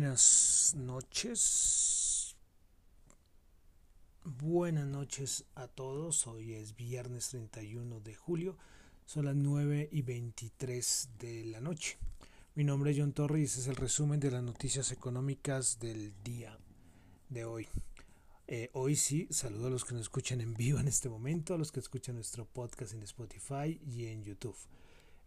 Buenas noches. Buenas noches a todos. Hoy es viernes 31 de julio. Son las 9 y 23 de la noche. Mi nombre es John Torres y es el resumen de las noticias económicas del día de hoy. Eh, hoy sí, saludo a los que nos escuchan en vivo en este momento, a los que escuchan nuestro podcast en Spotify y en YouTube.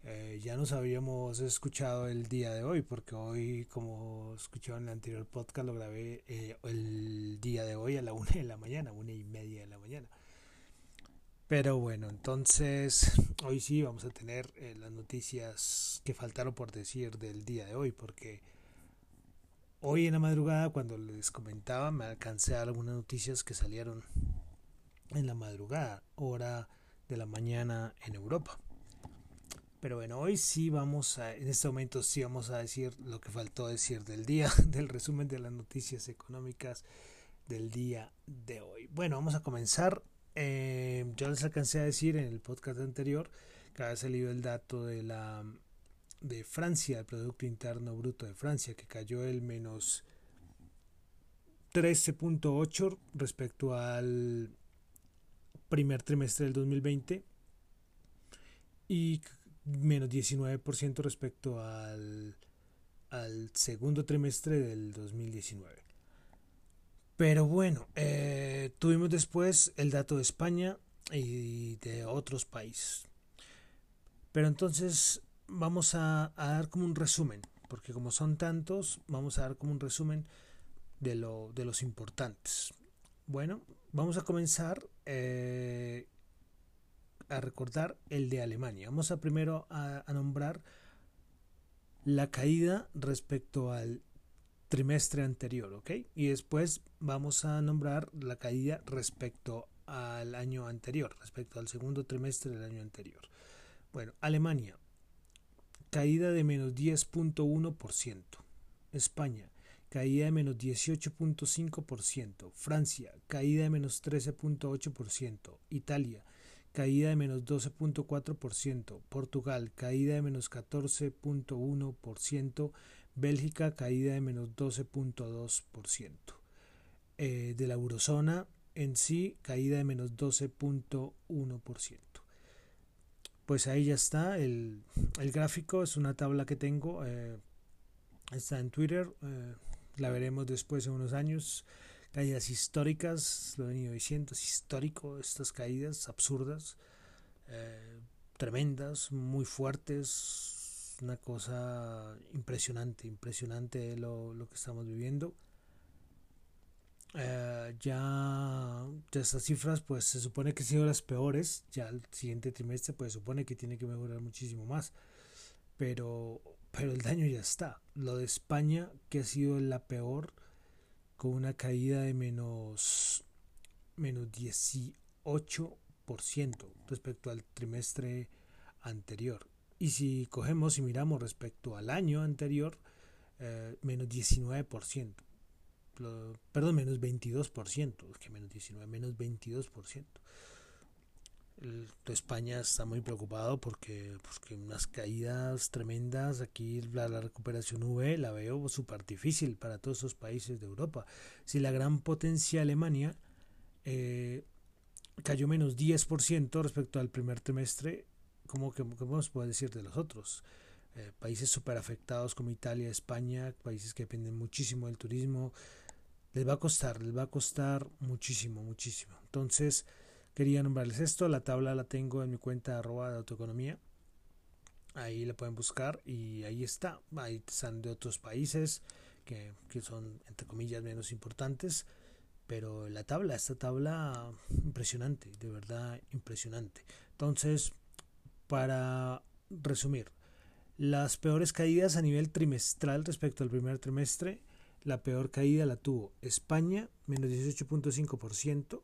Eh, ya nos habíamos escuchado el día de hoy, porque hoy, como escucharon en el anterior podcast, lo grabé eh, el día de hoy a la una de la mañana, una y media de la mañana. Pero bueno, entonces hoy sí vamos a tener eh, las noticias que faltaron por decir del día de hoy, porque hoy en la madrugada, cuando les comentaba, me alcancé a algunas noticias que salieron en la madrugada, hora de la mañana en Europa. Pero bueno, hoy sí vamos a, en este momento sí vamos a decir lo que faltó decir del día, del resumen de las noticias económicas del día de hoy. Bueno, vamos a comenzar. Eh, yo les alcancé a decir en el podcast anterior que había salido el dato de la de Francia, el Producto Interno Bruto de Francia, que cayó el menos 13.8 respecto al primer trimestre del 2020 y menos 19% respecto al, al segundo trimestre del 2019. Pero bueno, eh, tuvimos después el dato de España y de otros países. Pero entonces vamos a, dar como un resumen, porque como son tantos, vamos a dar como un resumen de, lo, de los importantes. Bueno, vamos a comenzar eh, a recordar el de Alemania. Vamos a primero a, nombrar la caída respecto al trimestre anterior, ¿ok? Y después vamos a nombrar la caída respecto al año anterior, respecto al segundo trimestre del año anterior. Bueno, Alemania, caída de menos 10.1%. España, caída de menos 18.5%. Francia, caída de menos 13.8%. Italia, caída de menos 12.4%, Portugal caída de menos 14.1%, Bélgica caída de menos 12.2%. Eh, de la eurozona en sí caída de menos 12.1%. Pues ahí ya está, el, gráfico es una tabla que tengo, eh, está en Twitter, eh, la veremos después en unos años caídas históricas, lo he venido diciendo, es histórico estas caídas absurdas, eh, tremendas, muy fuertes, una cosa impresionante, impresionante lo, lo que estamos viviendo. Eh, ya, estas cifras pues se supone que han sido las peores, ya el siguiente trimestre pues se supone que tiene que mejorar muchísimo más, pero, pero el daño ya está. Lo de España que ha sido la peor, con una caída de menos, menos 18% respecto al trimestre anterior. Y si cogemos y miramos respecto al año anterior, eh, menos 19%. Perdón, menos 22%, que menos 19, menos 22%. España está muy preocupado porque, porque unas caídas tremendas, aquí la, recuperación V la veo súper difícil para todos esos países de Europa. Si la gran potencia Alemania eh, cayó menos 10% respecto al primer trimestre, ¿cómo, que, podemos decir de los otros? Eh, países súper afectados como Italia, España, países que dependen muchísimo del turismo, les va a costar, les va a costar muchísimo, muchísimo. Entonces, quería nombrarles esto. La tabla la tengo en mi cuenta arroba de autoeconomía. Ahí la pueden buscar y ahí está. Ahí están de otros países que, que son, entre comillas, menos importantes. Pero la tabla, esta tabla impresionante, de verdad impresionante. Entonces, para resumir, las peores caídas a nivel trimestral respecto al primer trimestre, la peor caída la tuvo España, menos 18.5%,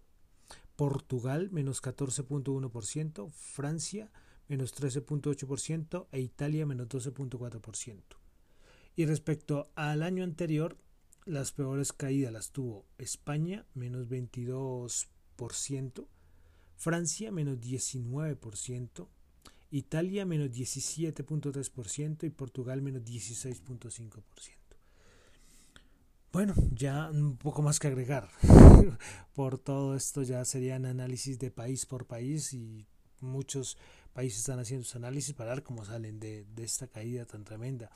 Portugal menos 14.1%, Francia menos 13.8% e Italia menos 12.4%. Y respecto al año anterior, las peores caídas las tuvo España menos 22%, Francia menos 19%, Italia menos 17.3% y Portugal menos 16.5%. Bueno, ya un poco más que agregar. por todo esto ya serían análisis de país por país y muchos países están haciendo sus análisis para ver cómo salen de, de esta caída tan tremenda.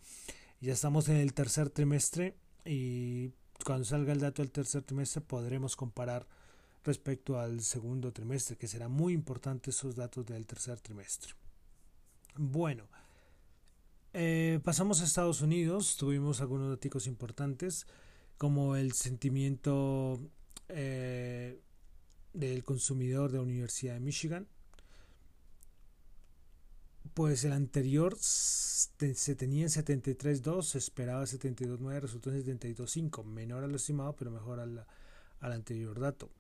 Ya estamos en el tercer trimestre y cuando salga el dato del tercer trimestre podremos comparar respecto al segundo trimestre, que será muy importante esos datos del tercer trimestre. Bueno, eh, pasamos a Estados Unidos, tuvimos algunos datos importantes, como el sentimiento eh, del consumidor de la Universidad de Michigan. Pues el anterior se tenía en 73.2, se esperaba 72.9, resultó en 72.5, menor a lo estimado, pero mejor al, al anterior dato.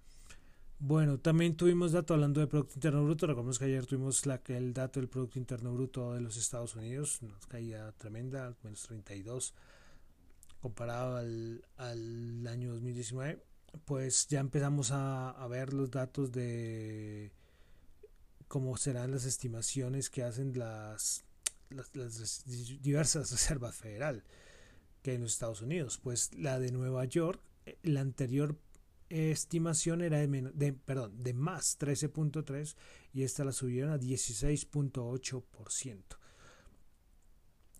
Bueno, también tuvimos dato hablando de Producto Interno Bruto. Recordemos que ayer tuvimos la, el dato del Producto Interno Bruto de los Estados Unidos, una caída tremenda, menos 32, comparado al, al año 2019. Pues ya empezamos a, a, ver los datos de cómo serán las estimaciones que hacen las, las, diversas reservas federal que hay en los Estados Unidos. Pues la de Nueva York, eh, la anterior estimación era de, de, perdón, de más 13.3 y esta la subieron a 16.8%.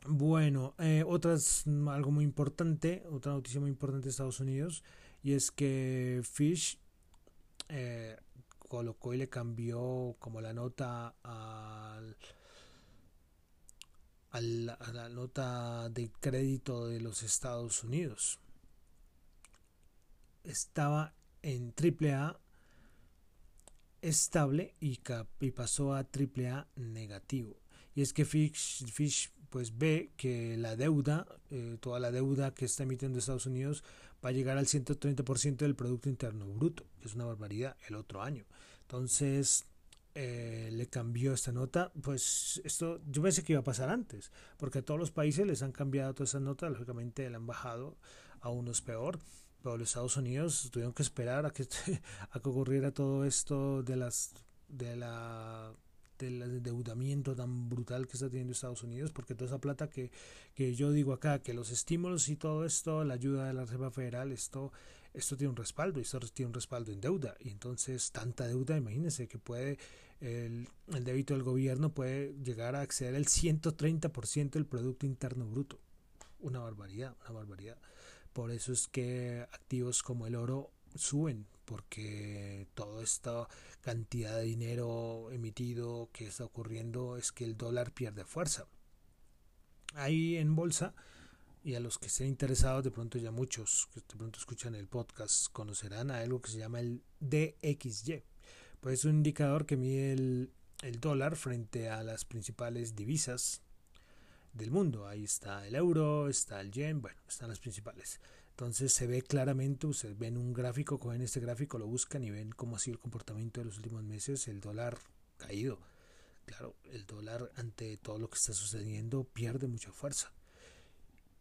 Bueno, eh, otras, algo muy importante, otra noticia muy importante de Estados Unidos, y es que Fish eh, colocó y le cambió como la nota al, a la nota de crédito de los Estados Unidos estaba en AAA estable y, y pasó a AAA negativo. Y es que Fish, pues ve que la deuda, eh, toda la deuda que está emitiendo Estados Unidos va a llegar al 130% del Producto Interno Bruto, que es una barbaridad, el otro año. Entonces eh, le cambió esta nota, pues esto yo pensé que iba a pasar antes, porque a todos los países les han cambiado todas esas notas, lógicamente le han bajado, a unos peor pero los Estados Unidos tuvieron que esperar a que, a que ocurriera todo esto de las de la del endeudamiento tan brutal que está teniendo Estados Unidos, porque toda esa plata que, que yo digo acá, que los estímulos y todo esto, la ayuda de la Reserva Federal, esto, esto tiene un respaldo, y esto tiene un respaldo en deuda, y entonces tanta deuda, imagínense que puede, el, el débito del gobierno puede llegar a acceder al 130% del Producto Interno Bruto. Una barbaridad, una barbaridad. Por eso es que activos como el oro suben, porque toda esta cantidad de dinero emitido que está ocurriendo es que el dólar pierde fuerza. Ahí en bolsa, y a los que estén interesados, de pronto ya muchos que de pronto escuchan el podcast conocerán a algo que se llama el DXY. Pues es un indicador que mide el, el dólar frente a las principales divisas del mundo. Ahí está el euro, está el yen, bueno, están las principales. Entonces se ve claramente, ustedes ven un gráfico, cogen este gráfico, lo buscan y ven cómo ha sido el comportamiento de los últimos meses, el dólar caído. Claro, el dólar ante todo lo que está sucediendo pierde mucha fuerza.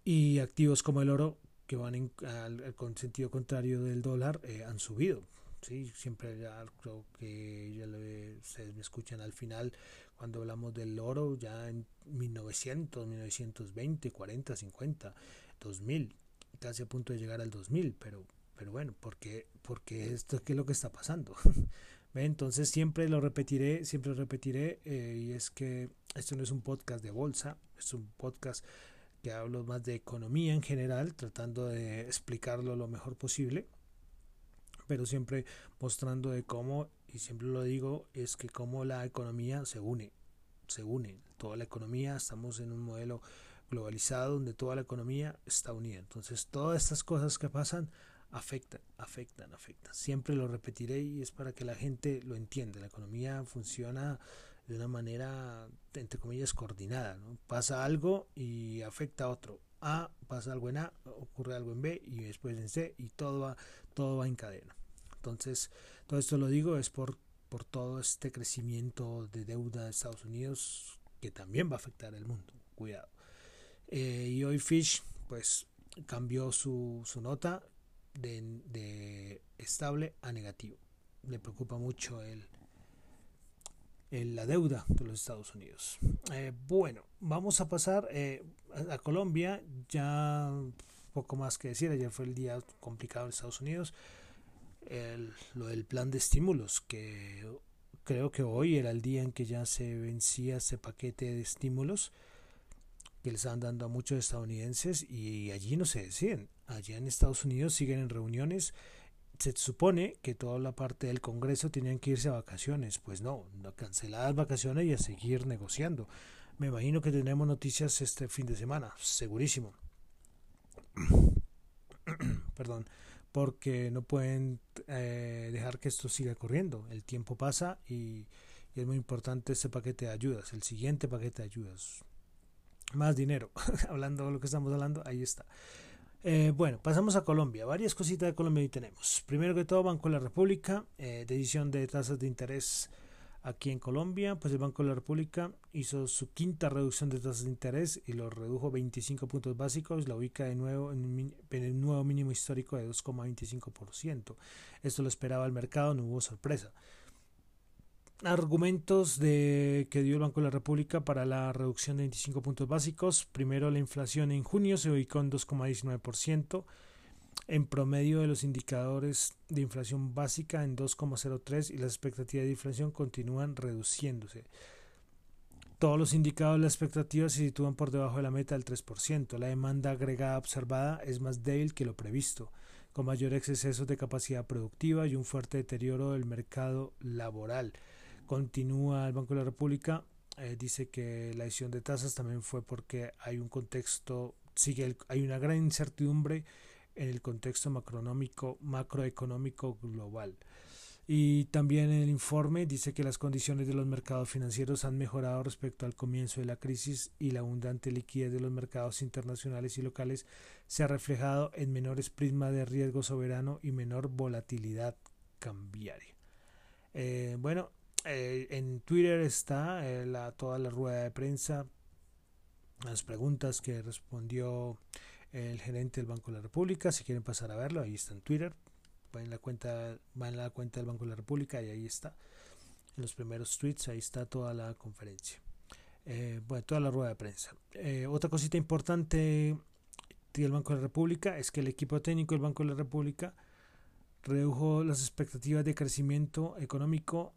Y activos como el oro, que van en, al, sentido contrario del dólar, eh, han subido. Sí, siempre ya creo que ya ustedes me escuchan al final cuando hablamos del oro ya en 1900, 1920, 40, 50, 2000, casi a punto de llegar al 2000, pero, pero bueno, porque, porque esto qué es lo que está pasando. Entonces siempre lo repetiré, siempre lo repetiré, eh, y es que esto no es un podcast de bolsa, es un podcast que hablo más de economía en general, tratando de explicarlo lo mejor posible, pero siempre mostrando de cómo, y siempre lo digo, es que cómo la economía se une, se une, toda la economía, estamos en un modelo globalizado donde toda la economía está unida. Entonces todas estas cosas que pasan afectan, afectan, afectan. Siempre lo repetiré y es para que la gente lo entienda. La economía funciona de una manera, entre comillas, coordinada. Pasa algo y afecta a otro. A, pasa algo en A, ocurre algo en B y después en C y todo va, todo va en cadena. Entonces, todo esto lo digo es por, por todo este crecimiento de deuda de Estados Unidos que también va a afectar el mundo. Cuidado. Eh, y hoy Fish pues cambió su, su nota de, de, estable a negativo. Le preocupa mucho el, el, la deuda de los Estados Unidos. Eh, bueno, vamos a pasar eh, a Colombia. Ya poco más que decir. Ayer fue el día complicado en Estados Unidos. lo del plan de estímulos, que creo que hoy era el día en que ya se vencía ese paquete de estímulos que les están dando a muchos estadounidenses y allí no se deciden. Allá en Estados Unidos siguen en reuniones. Se supone que toda la parte del Congreso tenían que irse a vacaciones. Pues no, canceladas vacaciones y a seguir negociando. Me imagino que tendremos noticias este fin de semana, segurísimo. Perdón, porque no pueden eh, dejar que esto siga corriendo. El tiempo pasa y, y es muy importante este paquete de ayudas, el siguiente paquete de ayudas. Más dinero, hablando de lo que estamos hablando, ahí está. Eh, bueno, pasamos a Colombia. Varias cositas de Colombia ahí tenemos. Primero que todo, Banco de la República, eh, decisión de tasas de interés aquí en Colombia, pues el Banco de la República hizo su quinta reducción de tasas de interés y lo redujo 25 puntos básicos, la ubica de nuevo en, el nuevo mínimo histórico de 2,25%. Esto lo esperaba el mercado, no hubo sorpresa. Argumentos de que dio el Banco de la República para la reducción de 25 puntos básicos. Primero, la inflación en junio se ubicó en 2,19% en promedio de los indicadores de inflación básica en 2,03 y las expectativas de inflación continúan reduciéndose. Todos los indicadores de la expectativa se sitúan por debajo de la meta del 3%. La demanda agregada observada es más débil que lo previsto, con mayores excesos de capacidad productiva y un fuerte deterioro del mercado laboral. Continúa el Banco de la República, eh, dice que la decisión de tasas también fue porque hay un contexto, sigue hay una gran incertidumbre en el contexto macroeconómico, macroeconómico global. Y también el informe dice que las condiciones de los mercados financieros han mejorado respecto al comienzo de la crisis y la abundante liquidez de los mercados internacionales y locales se ha reflejado en menores prismas de riesgo soberano y menor volatilidad cambiaria. Eh, bueno, eh, en Twitter está eh, la, toda la rueda de prensa, las preguntas que respondió el gerente del Banco de la República. Si quieren pasar a verlo, ahí está en Twitter. Van la cuenta, van a la cuenta del Banco de la República y ahí está. En los primeros tweets, ahí está toda la conferencia. Eh, bueno, toda la rueda de prensa. Otra cosita importante del Banco de la República es que el equipo técnico del Banco de la República redujo las expectativas de crecimiento económico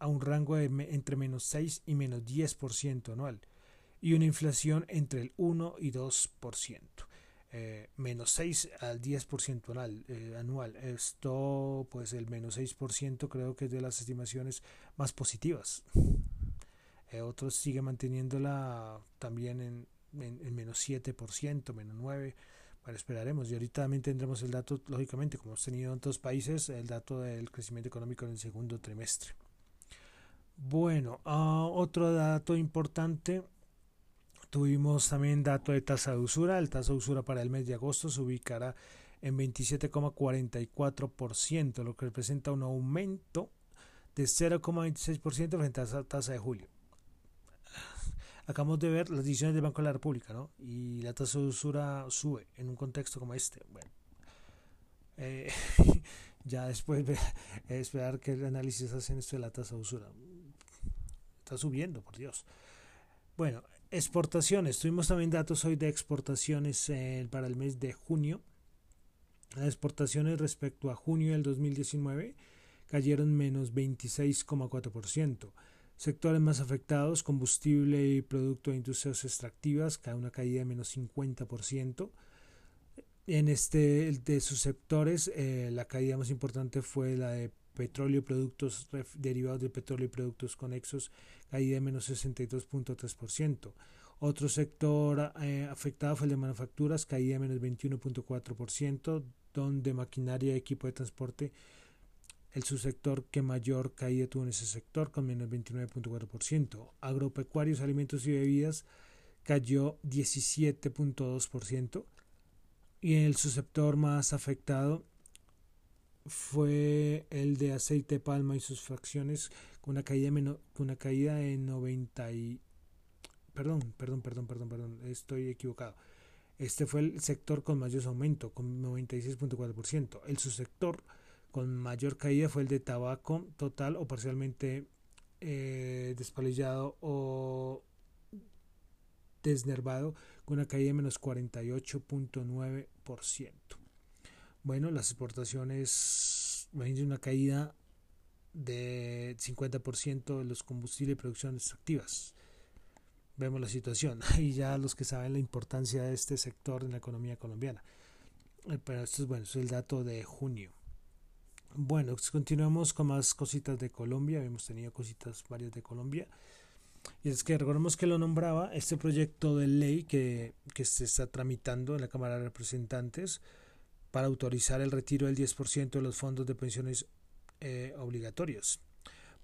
a un rango de entre menos 6 y menos 10% anual y una inflación entre el 1 y 2%. Eh, menos 6 al 10% anual, eh, anual. Esto, pues el menos 6% creo que es de las estimaciones más positivas. Eh, otros siguen manteniéndola también en, en, menos 7%, menos 9%. Bueno, esperaremos. Y ahorita también tendremos el dato, lógicamente, como hemos tenido en otros países, el dato del crecimiento económico en el segundo trimestre. Bueno, ah, otro dato importante Tuvimos también dato de tasa de usura. El tasa de usura para el mes de agosto se ubicará en 27,44%, lo que representa un aumento de 0,26% frente a esa tasa de julio. Acabamos de ver las decisiones del Banco de la República, ¿no? Y la tasa de usura sube en un contexto como este. Bueno, eh, ya después de esperar que el análisis hacen esto de la tasa de usura. Está subiendo, por Dios. Bueno, Exportaciones. Tuvimos también datos hoy de exportaciones eh, para el mes de junio. Las exportaciones respecto a junio del 2019 cayeron menos 26,4%. Sectores más afectados, combustible y producto de industrias extractivas, cae una caída de menos 50%. En este de sus sectores, eh, la caída más importante fue la de petróleo y productos derivados del petróleo y productos conexos, caída de menos 62.3%. Otro sector eh, afectado fue el de manufacturas, caída de menos 21.4%, donde maquinaria y equipo de transporte, el subsector que mayor caída tuvo en ese sector, con menos 29.4%. Agropecuarios, alimentos y bebidas cayó 17.2%. Y el subsector más afectado fue el de aceite de palma y sus fracciones con una caída, con una caída de 90 y... Perdón, perdón, perdón, perdón, perdón, estoy equivocado. Este fue el sector con mayor aumento, con 96.4%. El subsector con mayor caída fue el de tabaco total o parcialmente eh, despalillado o desnervado con una caída de menos 48.9%. 10%. Bueno, las exportaciones, imagínense una caída de 50% de los combustibles y producciones activas. Vemos la situación. Y ya los que saben la importancia de este sector en la economía colombiana. Eh, pero esto es bueno, es el dato de junio. Bueno, pues continuamos con más cositas de Colombia. Hemos tenido cositas varias de Colombia. Y es que recordemos que lo nombraba este proyecto de ley que, que se está tramitando en la Cámara de Representantes para autorizar el retiro del 10% de los fondos de pensiones eh, obligatorios.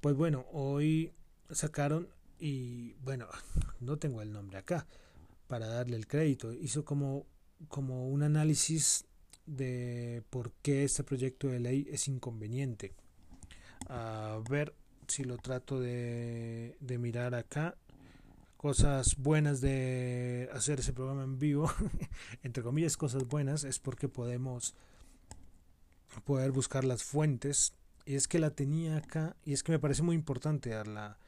Pues bueno, hoy sacaron y bueno, no tengo el nombre acá para darle el crédito. Hizo como, como un análisis de por qué este proyecto de ley es inconveniente. A ver si lo trato de, de mirar acá. Cosas buenas de hacer ese programa en vivo, entre comillas, cosas buenas, es porque podemos poder buscar las fuentes y es que la tenía acá y es que me parece muy importante dar la,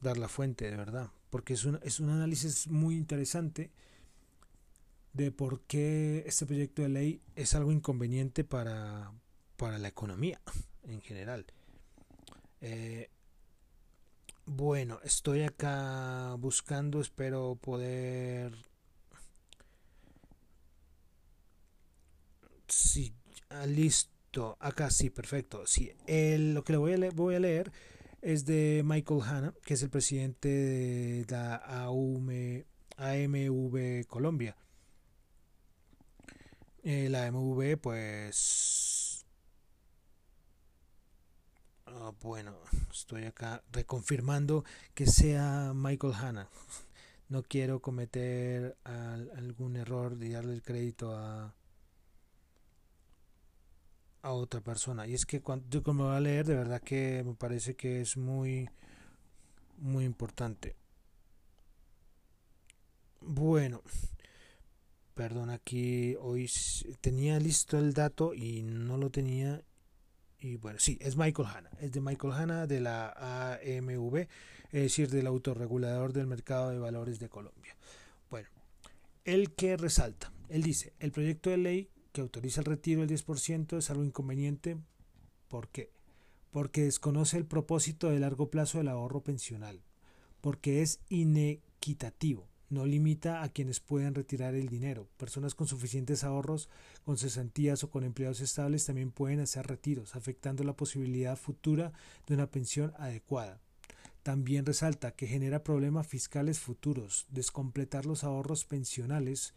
dar la fuente, de verdad, porque es un, es un análisis muy interesante de por qué este proyecto de ley es algo inconveniente para, para la economía en general. Eh, bueno, estoy acá buscando, espero poder... Sí, ah, listo acá sí, perfecto. Sí, el, lo que le voy a, leer, voy a leer es de Michael Hanna, que es el presidente de la AUM, AMV Colombia. Eh, la AMV, pues... Ah, bueno, estoy acá reconfirmando que sea Michael Hanna. No quiero cometer algún error de darle el crédito a, a otra persona. Y es que cuando yo como voy a leer, de verdad que me parece que es muy, muy importante. Bueno, perdón, aquí hoy tenía listo el dato y no lo tenía. Y bueno, sí, es Michael Hanna. Es de Michael Hanna de la AMV, es decir, del autorregulador del mercado de valores de Colombia. Bueno, el que resalta, él dice, el proyecto de ley que autoriza el retiro del 10% es algo inconveniente. ¿Por qué? Porque desconoce el propósito de largo plazo del ahorro pensional, porque es inequitativo, no limita a quienes pueden retirar el dinero. Personas con suficientes ahorros, con cesantías o con empleados estables también pueden hacer retiros, afectando la posibilidad futura de una pensión adecuada. También resalta que genera problemas fiscales futuros, descompletar los ahorros pensionales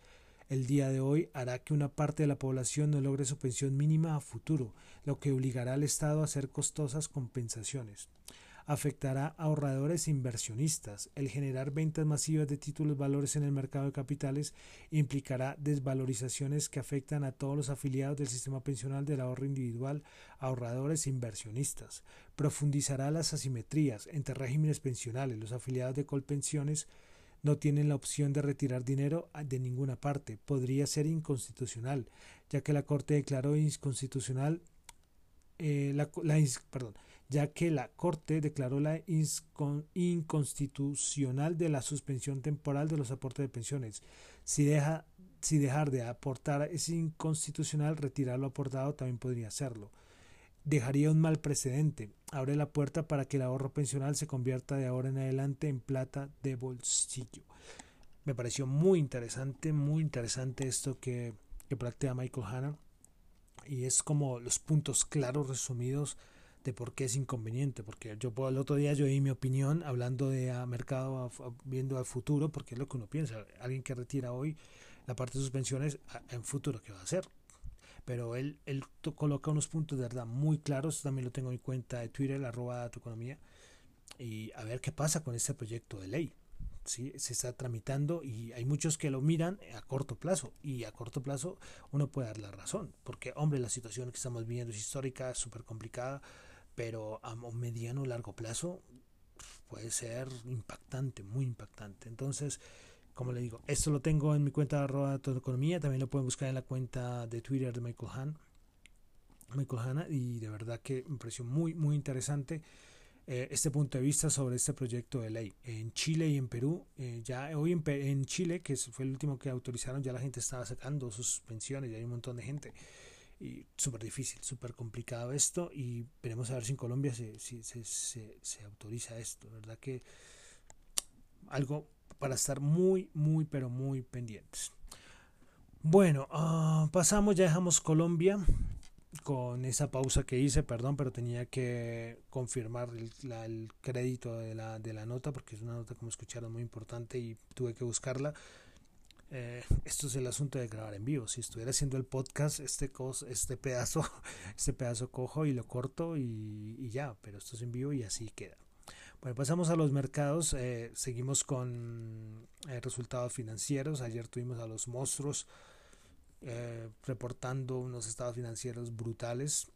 el día de hoy hará que una parte de la población no logre su pensión mínima a futuro, lo que obligará al Estado a hacer costosas compensaciones. Afectará a ahorradores e inversionistas. El generar ventas masivas de títulos valores en el mercado de capitales implicará desvalorizaciones que afectan a todos los afiliados del sistema pensional del ahorro individual, ahorradores e inversionistas. Profundizará las asimetrías entre regímenes pensionales, los afiliados de Colpensiones, no tienen la opción de retirar dinero de ninguna parte. Podría ser inconstitucional, ya que la Corte declaró inconstitucional eh, la, perdón, ya que la Corte declaró la inconstitucional de la suspensión temporal de los aportes de pensiones. Si, deja, si dejar de aportar es inconstitucional, retirar lo aportado también podría hacerlo dejaría un mal precedente. Abre la puerta para que el ahorro pensional se convierta de ahora en adelante en plata de bolsillo. Me pareció muy interesante, muy interesante esto que, que plantea Michael Hanna. Y es como los puntos claros resumidos de por qué es inconveniente. Porque yo el otro día yo di mi opinión hablando de mercado, viendo al futuro, porque es lo que uno piensa. Alguien que retira hoy la parte de sus pensiones, en futuro, ¿qué va a hacer? pero él, él coloca unos puntos de verdad muy claros, también lo tengo en cuenta de Twitter, arroba tu economía, y a ver qué pasa con este proyecto de ley. ¿sí? Se está tramitando y hay muchos que lo miran a corto plazo y a corto plazo uno puede dar la razón, porque hombre, la situación que estamos viviendo es histórica, súper complicada, pero a mediano o largo plazo puede ser impactante, muy impactante. Entonces, como le digo, esto lo tengo en mi cuenta arroba economía, también lo pueden buscar en la cuenta de Twitter de Michael Han. Michael Hanna y de verdad que me pareció muy muy interesante eh, este punto de vista sobre este proyecto de ley. En Chile y en Perú, eh, ya hoy en, en, Chile, que fue el último que autorizaron, ya la gente estaba sacando sus pensiones, y hay un montón de gente. Y súper difícil, súper complicado esto. Y veremos a ver si en Colombia se, se, se, se autoriza esto. ¿Verdad que algo para estar muy, muy, pero muy pendientes? Bueno, uh, pasamos, ya dejamos Colombia con esa pausa que hice, perdón, pero tenía que confirmar el, la, el crédito de la, de la, nota porque es una nota como escucharon muy importante y tuve que buscarla. Eh, esto es el asunto de grabar en vivo. Si estuviera haciendo el podcast, este cos, este pedazo, este pedazo cojo y lo corto y, ya, pero esto es en vivo y así queda. Bueno, pasamos a los mercados. Eh, seguimos con eh, resultados financieros. Ayer tuvimos a los monstruos reportando unos estados financieros brutales.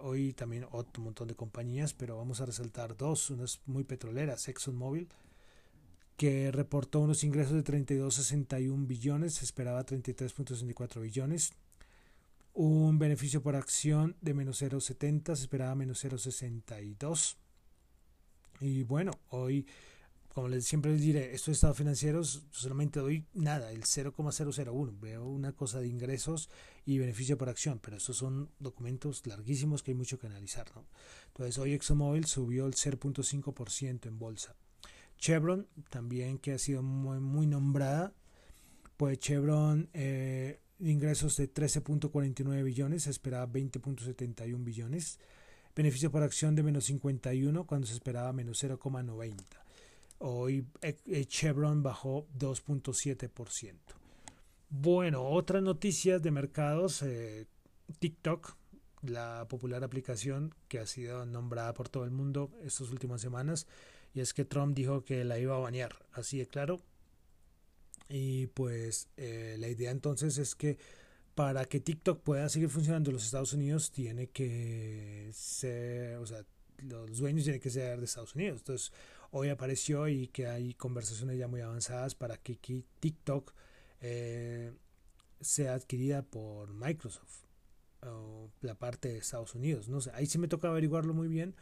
Hoy también otro montón de compañías, pero vamos a resaltar dos, unas muy petroleras, ExxonMobil, que reportó unos ingresos de 32.61 billones, se esperaba 33.64 billones, un beneficio por acción de menos 0.70, se esperaba menos 0.62. Y bueno, hoy como les siempre les diré, estos estados financieros solamente doy nada, el 0,001. Veo una cosa de ingresos y beneficio por acción, pero estos son documentos larguísimos que hay mucho que analizar. ¿no? Entonces, hoy ExxonMobil subió el 0,5% en bolsa. Chevron, también que ha sido muy, nombrada, pues Chevron, eh, ingresos de 13.49 billones, se esperaba 20.71 billones. Beneficio por acción de menos 51 cuando se esperaba menos 0,90 Hoy eh, eh, Chevron bajó 2.7%. Bueno, otras noticias de mercados. TikTok, la popular aplicación que ha sido nombrada por todo el mundo estas últimas semanas. Y es que Trump dijo que la iba a banear. Así de claro. Y pues la idea entonces es que para que TikTok pueda seguir funcionando en los Estados Unidos tiene que ser, o sea, los dueños tienen que ser de Estados Unidos. Entonces, hoy apareció y que hay conversaciones ya muy avanzadas para que TikTok eh, sea adquirida por Microsoft o la parte de Estados Unidos. No sé, ahí sí me toca averiguarlo muy bien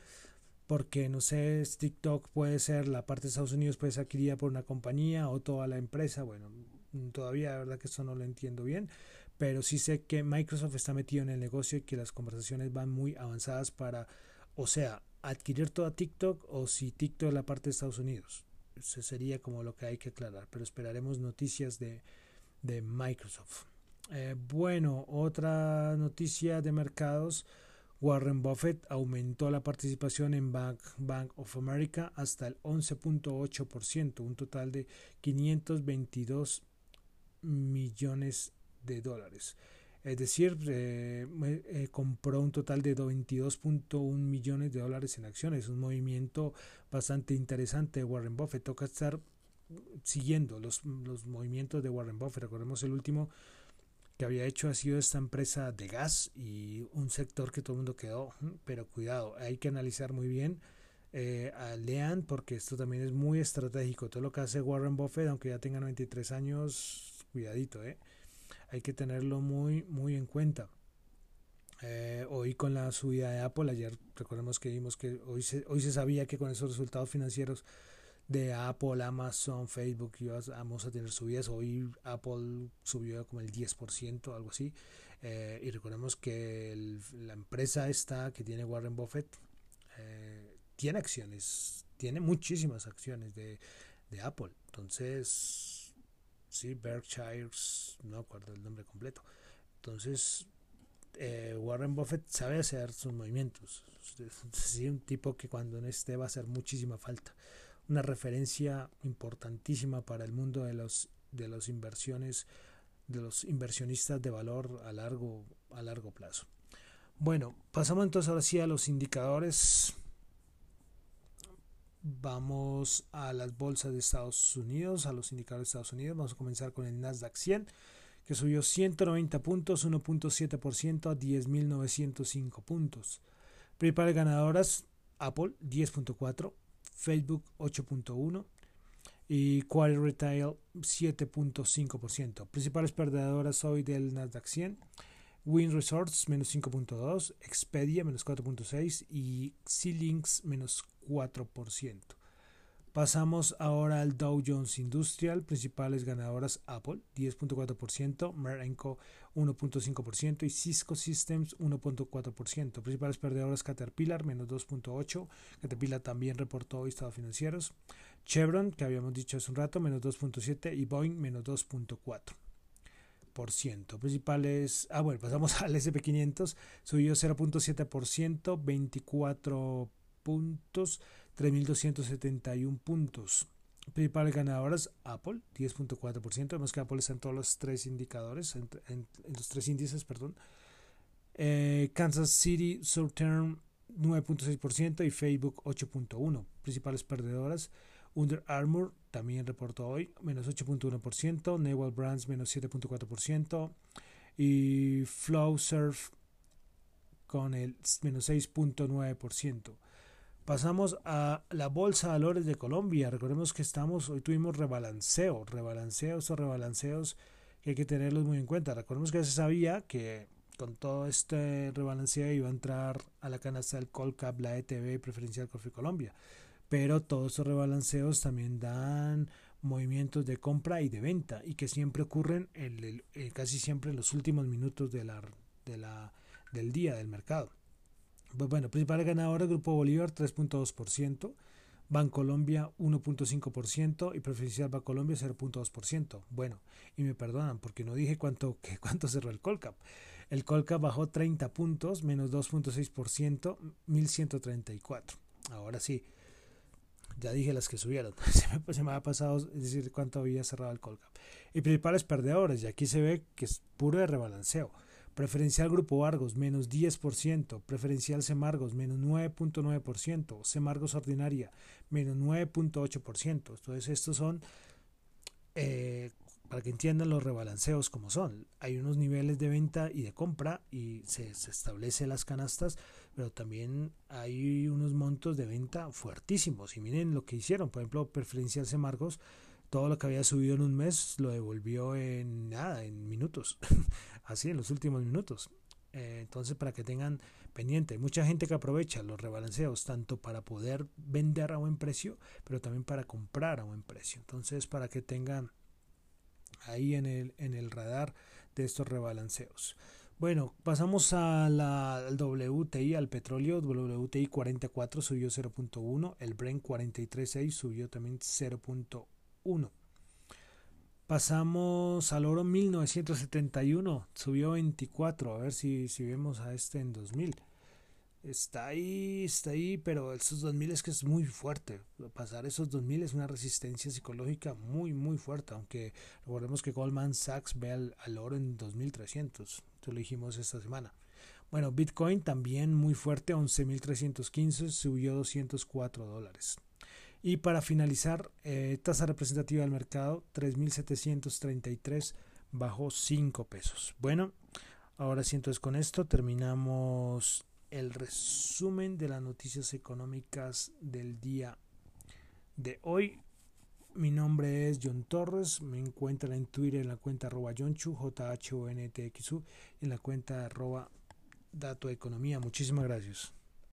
porque no sé, TikTok puede ser la parte de Estados Unidos puede ser adquirida por una compañía o toda la empresa. Bueno, todavía la verdad que eso no lo entiendo bien, pero sí sé que Microsoft está metido en el negocio y que las conversaciones van muy avanzadas para, o sea, adquirir toda TikTok o si TikTok es la parte de Estados Unidos. Eso sería como lo que hay que aclarar, pero esperaremos noticias de, de Microsoft. Eh, bueno, otra noticia de mercados. Warren Buffett aumentó la participación en Bank, of America hasta el 11.8%, un total de 522 millones de dólares. Es decir, eh, eh, compró un total de 22.1 millones de dólares en acciones. Un movimiento bastante interesante de Warren Buffett. Toca estar siguiendo los, los movimientos de Warren Buffett. Recordemos el último que había hecho ha sido esta empresa de gas y un sector que todo el mundo quedó. Pero cuidado, hay que analizar muy bien. Eh, lean porque esto también es muy estratégico. Todo lo que hace Warren Buffett, aunque ya tenga 93 años, cuidadito, ¿eh? hay que tenerlo muy, muy en cuenta. Eh, hoy con la subida de Apple, ayer recordemos que vimos que hoy hoy se sabía que con esos resultados financieros de Apple, Amazon, Facebook íbamos a tener subidas. Hoy Apple subió como el 10%, algo así. Eh, y recordemos que la empresa esta que tiene Warren Buffett eh, tiene acciones, tiene muchísimas acciones de, de Apple. Entonces, sí, Berkshire, no acuerdo el nombre completo. Entonces, eh, Warren Buffett sabe hacer sus movimientos. Es un tipo que cuando no esté va a hacer muchísima falta. Una referencia importantísima para el mundo de los de las inversiones, de los inversionistas de valor a largo, a largo plazo. Bueno, pasamos entonces ahora sí a los indicadores Vamos a las bolsas de Estados Unidos, a los indicadores de Estados Unidos. Vamos a comenzar con el Nasdaq 100, que subió 190 puntos, 1.7% a 10.905 puntos. Principales ganadoras, Apple 10.4, Facebook 8.1 y Quarry Retail 7.5%. Principales perdedoras hoy del Nasdaq 100, Win Resorts menos 5.2, Expedia menos 4.6 y C-Links menos 4%. Pasamos ahora al Dow Jones Industrial, principales ganadoras Apple 10.4%, Merenco 1.5% y Cisco Systems 1.4%. Principales perdedoras Caterpillar menos 2.8%, Caterpillar también reportó estados financieros. Chevron, que habíamos dicho hace un rato, menos 2.7% y Boeing menos 2.4%. Principales, ah bueno, pasamos al SP500, subió 0.7%, 24 puntos 3.271 puntos. Principales ganadoras, Apple, 10.4%. Vemos que Apple está en todos los tres indicadores, en, los tres índices, perdón. Eh, Kansas City Southern 9.6% y Facebook 8.1%. Principales perdedoras, Under Armour también reportó hoy, menos 8.1%. Naval Brands, menos 7.4%. Y Flowsurf con el menos 6.9%. Pasamos a la Bolsa de Valores de Colombia. Recordemos que estamos, hoy tuvimos rebalanceo, rebalanceos o rebalanceos que hay que tenerlos muy en cuenta. Recordemos que ya se sabía que con todo este rebalanceo iba a entrar a la canasta del Colcap, la ETB preferencial Coffee Colombia. Pero todos estos rebalanceos también dan movimientos de compra y de venta y que siempre ocurren en eh, casi siempre en los últimos minutos de la, del día del mercado. Pues bueno, principales ganadores, Grupo Bolívar 3.2%, Bancolombia 1.5% y Preferencial Bancolombia 0.2%. Bueno, y me perdonan porque no dije cuánto, que, cuánto cerró el Colcap. El Colcap bajó 30 puntos, menos 2.6%, 1134. Ahora sí, ya dije las que subieron. Se me, se me ha pasado decir cuánto había cerrado el Colcap. Y principales perdedores, y aquí se ve que es puro de rebalanceo. Preferencial Grupo Argos, menos 10%. Preferencial Semargos, menos 9.9%. Semargos Ordinaria, menos 9.8%. Entonces, estos son, eh, para que entiendan los rebalanceos como son. Hay unos niveles de venta y de compra y se, se establece las canastas, pero también hay unos montos de venta fuertísimos. Y miren lo que hicieron. Por ejemplo, Preferencial Semargos todo lo que había subido en un mes lo devolvió en nada, en minutos, así en los últimos minutos. Eh, entonces, para que tengan pendiente, mucha gente que aprovecha los rebalanceos tanto para poder vender a buen precio, pero también para comprar a buen precio. Entonces, para que tengan ahí en el, en el radar de estos rebalanceos. Bueno, pasamos a la, al WTI, al petróleo. WTI 44 subió 0.1, el Brent 43.6 subió también 0.1. 1. Pasamos al oro 1971, subió 24, a ver si, si vemos a este en 2000. Está ahí, está ahí, pero esos 2000 es que es muy fuerte. Pasar esos 2000 es una resistencia psicológica muy, muy fuerte, aunque recordemos que Goldman Sachs ve al, oro en 2300, esto lo dijimos esta semana. Bueno, Bitcoin también muy fuerte, 11.315, subió 204 dólares. Y para finalizar, eh, tasa representativa del mercado 3.733 bajo 5 pesos. Bueno, ahora sí entonces con esto terminamos el resumen de las noticias económicas del día de hoy. Mi nombre es John Torres, me encuentran en Twitter en la cuenta arroba Jonchu, J H O N T X U, en la cuenta arroba Dato Economía. Muchísimas gracias.